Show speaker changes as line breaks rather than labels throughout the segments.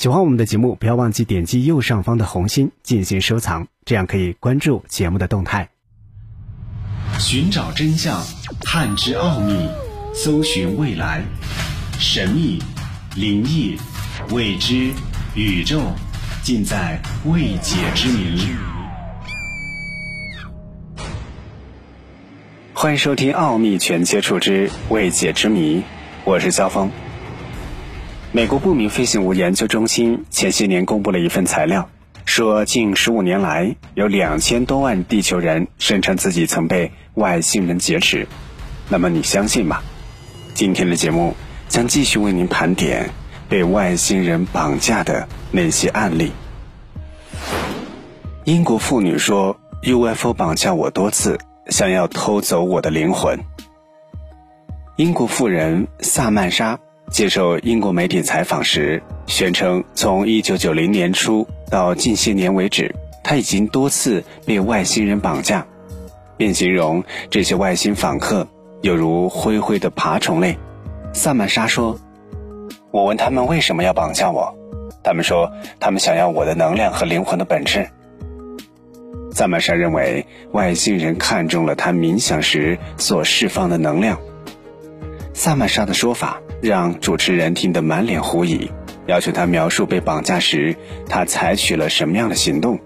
喜欢我们的节目，不要忘记点击右上方的红心进行收藏，这样可以关注节目的动态。
寻找真相，探知奥秘，搜寻未来，神秘、灵异、未知、宇宙，尽在未解之谜。
欢迎收听《奥秘全接触之未解之谜》，我是肖峰。美国不明飞行物研究中心前些年公布了一份材料，说近十五年来有两千多万地球人声称自己曾被外星人劫持。那么你相信吗？今天的节目将继续为您盘点被外星人绑架的那些案例。英国妇女说：“UFO 绑架我多次，想要偷走我的灵魂。”英国妇人萨曼莎。接受英国媒体采访时，宣称从1990年初到近些年为止，他已经多次被外星人绑架，并形容这些外星访客有如灰灰的爬虫类。萨曼莎说：“我问他们为什么要绑架我，他们说他们想要我的能量和灵魂的本质。”萨曼莎认为外星人看中了他冥想时所释放的能量。萨曼莎的说法。让主持人听得满脸狐疑，要求他描述被绑架时他采取了什么样的行动。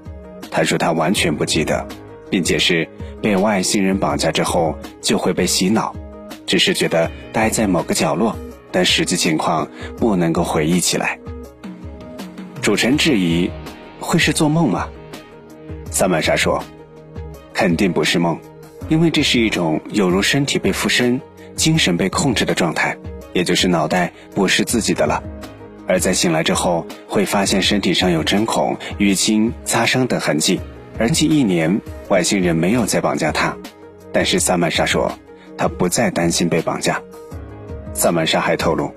他说他完全不记得，并解释被外星人绑架之后就会被洗脑，只是觉得待在某个角落，但实际情况不能够回忆起来。主持人质疑：“会是做梦吗？”萨曼莎说：“肯定不是梦，因为这是一种有如身体被附身、精神被控制的状态。”也就是脑袋不是自己的了，而在醒来之后，会发现身体上有针孔、淤青、擦伤等痕迹。而近一年，外星人没有再绑架他，但是萨曼莎说，他不再担心被绑架。萨曼莎还透露，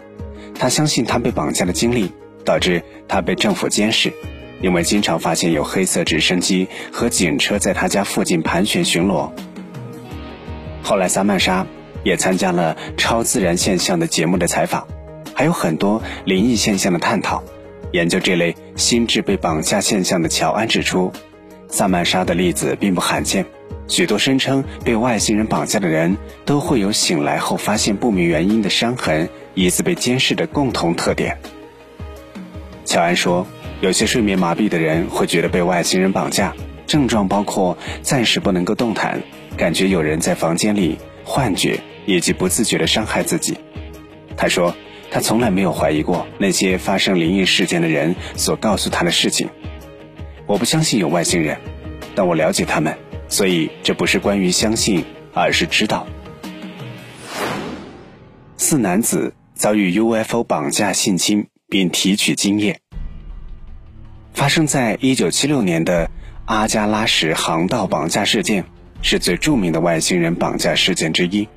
他相信他被绑架的经历导致他被政府监视，因为经常发现有黑色直升机和警车在他家附近盘旋巡逻。后来，萨曼莎。也参加了超自然现象的节目的采访，还有很多灵异现象的探讨。研究这类心智被绑架现象的乔安指出，萨曼莎的例子并不罕见，许多声称被外星人绑架的人都会有醒来后发现不明原因的伤痕，疑似被监视的共同特点。乔安说，有些睡眠麻痹的人会觉得被外星人绑架，症状包括暂时不能够动弹，感觉有人在房间里，幻觉。以及不自觉地伤害自己。他说，他从来没有怀疑过那些发生灵异事件的人所告诉他的事情。我不相信有外星人，但我了解他们，所以这不是关于相信，而是知道。四男子遭遇 UFO 绑架性侵并提取精液，发生在一九七六年的阿加拉什航道绑架事件，是最著名的外星人绑架事件之一。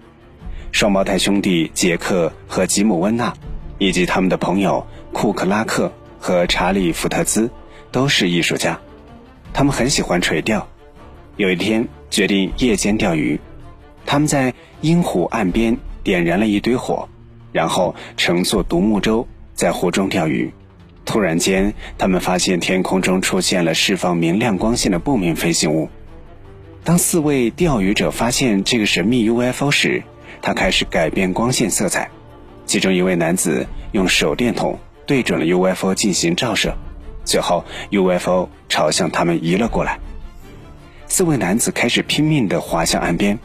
双胞胎兄弟杰克和吉姆·温纳，以及他们的朋友库克拉克和查理·福特兹，都是艺术家。他们很喜欢垂钓。有一天，决定夜间钓鱼。他们在鹰湖岸边点燃了一堆火，然后乘坐独木舟在湖中钓鱼。突然间，他们发现天空中出现了释放明亮光线的不明飞行物。当四位钓鱼者发现这个神秘 UFO 时，他开始改变光线色彩，其中一位男子用手电筒对准了 UFO 进行照射，最后 UFO 朝向他们移了过来。四位男子开始拼命地滑向岸边，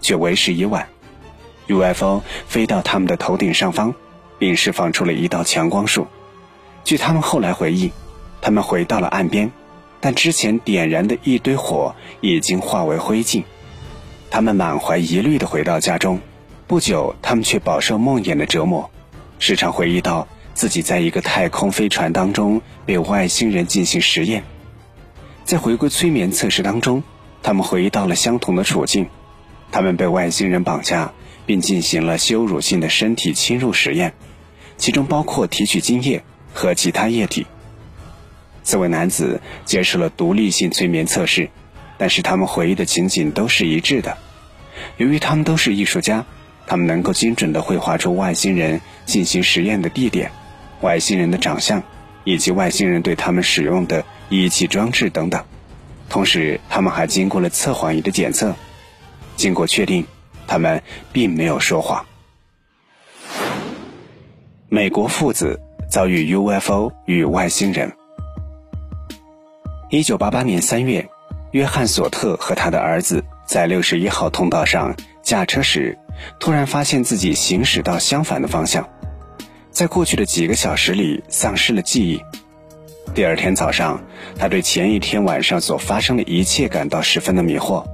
却为时已晚。UFO 飞到他们的头顶上方，并释放出了一道强光束。据他们后来回忆，他们回到了岸边，但之前点燃的一堆火已经化为灰烬。他们满怀疑虑地回到家中。不久，他们却饱受梦魇的折磨，时常回忆到自己在一个太空飞船当中被外星人进行实验。在回归催眠测试当中，他们回忆到了相同的处境：他们被外星人绑架，并进行了羞辱性的身体侵入实验，其中包括提取精液和其他液体。四位男子接受了独立性催眠测试，但是他们回忆的情景都是一致的。由于他们都是艺术家。他们能够精准地绘画出外星人进行实验的地点、外星人的长相，以及外星人对他们使用的仪器装置等等。同时，他们还经过了测谎仪的检测，经过确定，他们并没有说谎。美国父子遭遇 UFO 与外星人。一九八八年三月，约翰·索特和他的儿子在六十一号通道上驾车时，突然发现自己行驶到相反的方向，在过去的几个小时里丧失了记忆。第二天早上，他对前一天晚上所发生的一切感到十分的迷惑。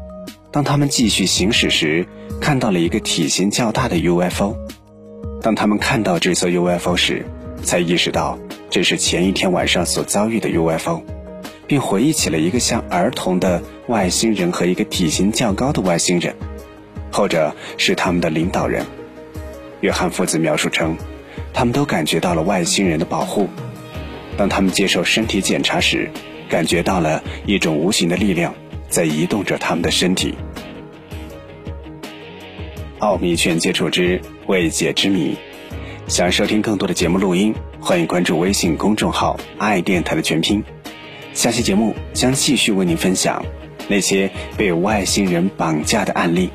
当他们继续行驶时，看到了一个体型较大的 UFO。当他们看到这艘 UFO 时，才意识到这是前一天晚上所遭遇的 UFO。并回忆起了一个像儿童的外星人和一个体型较高的外星人，后者是他们的领导人。约翰父子描述称，他们都感觉到了外星人的保护。当他们接受身体检查时，感觉到了一种无形的力量在移动着他们的身体。奥秘全接触之未解之谜。想收听更多的节目录音，欢迎关注微信公众号“爱电台”的全拼。下期节目将继续为您分享那些被外星人绑架的案例。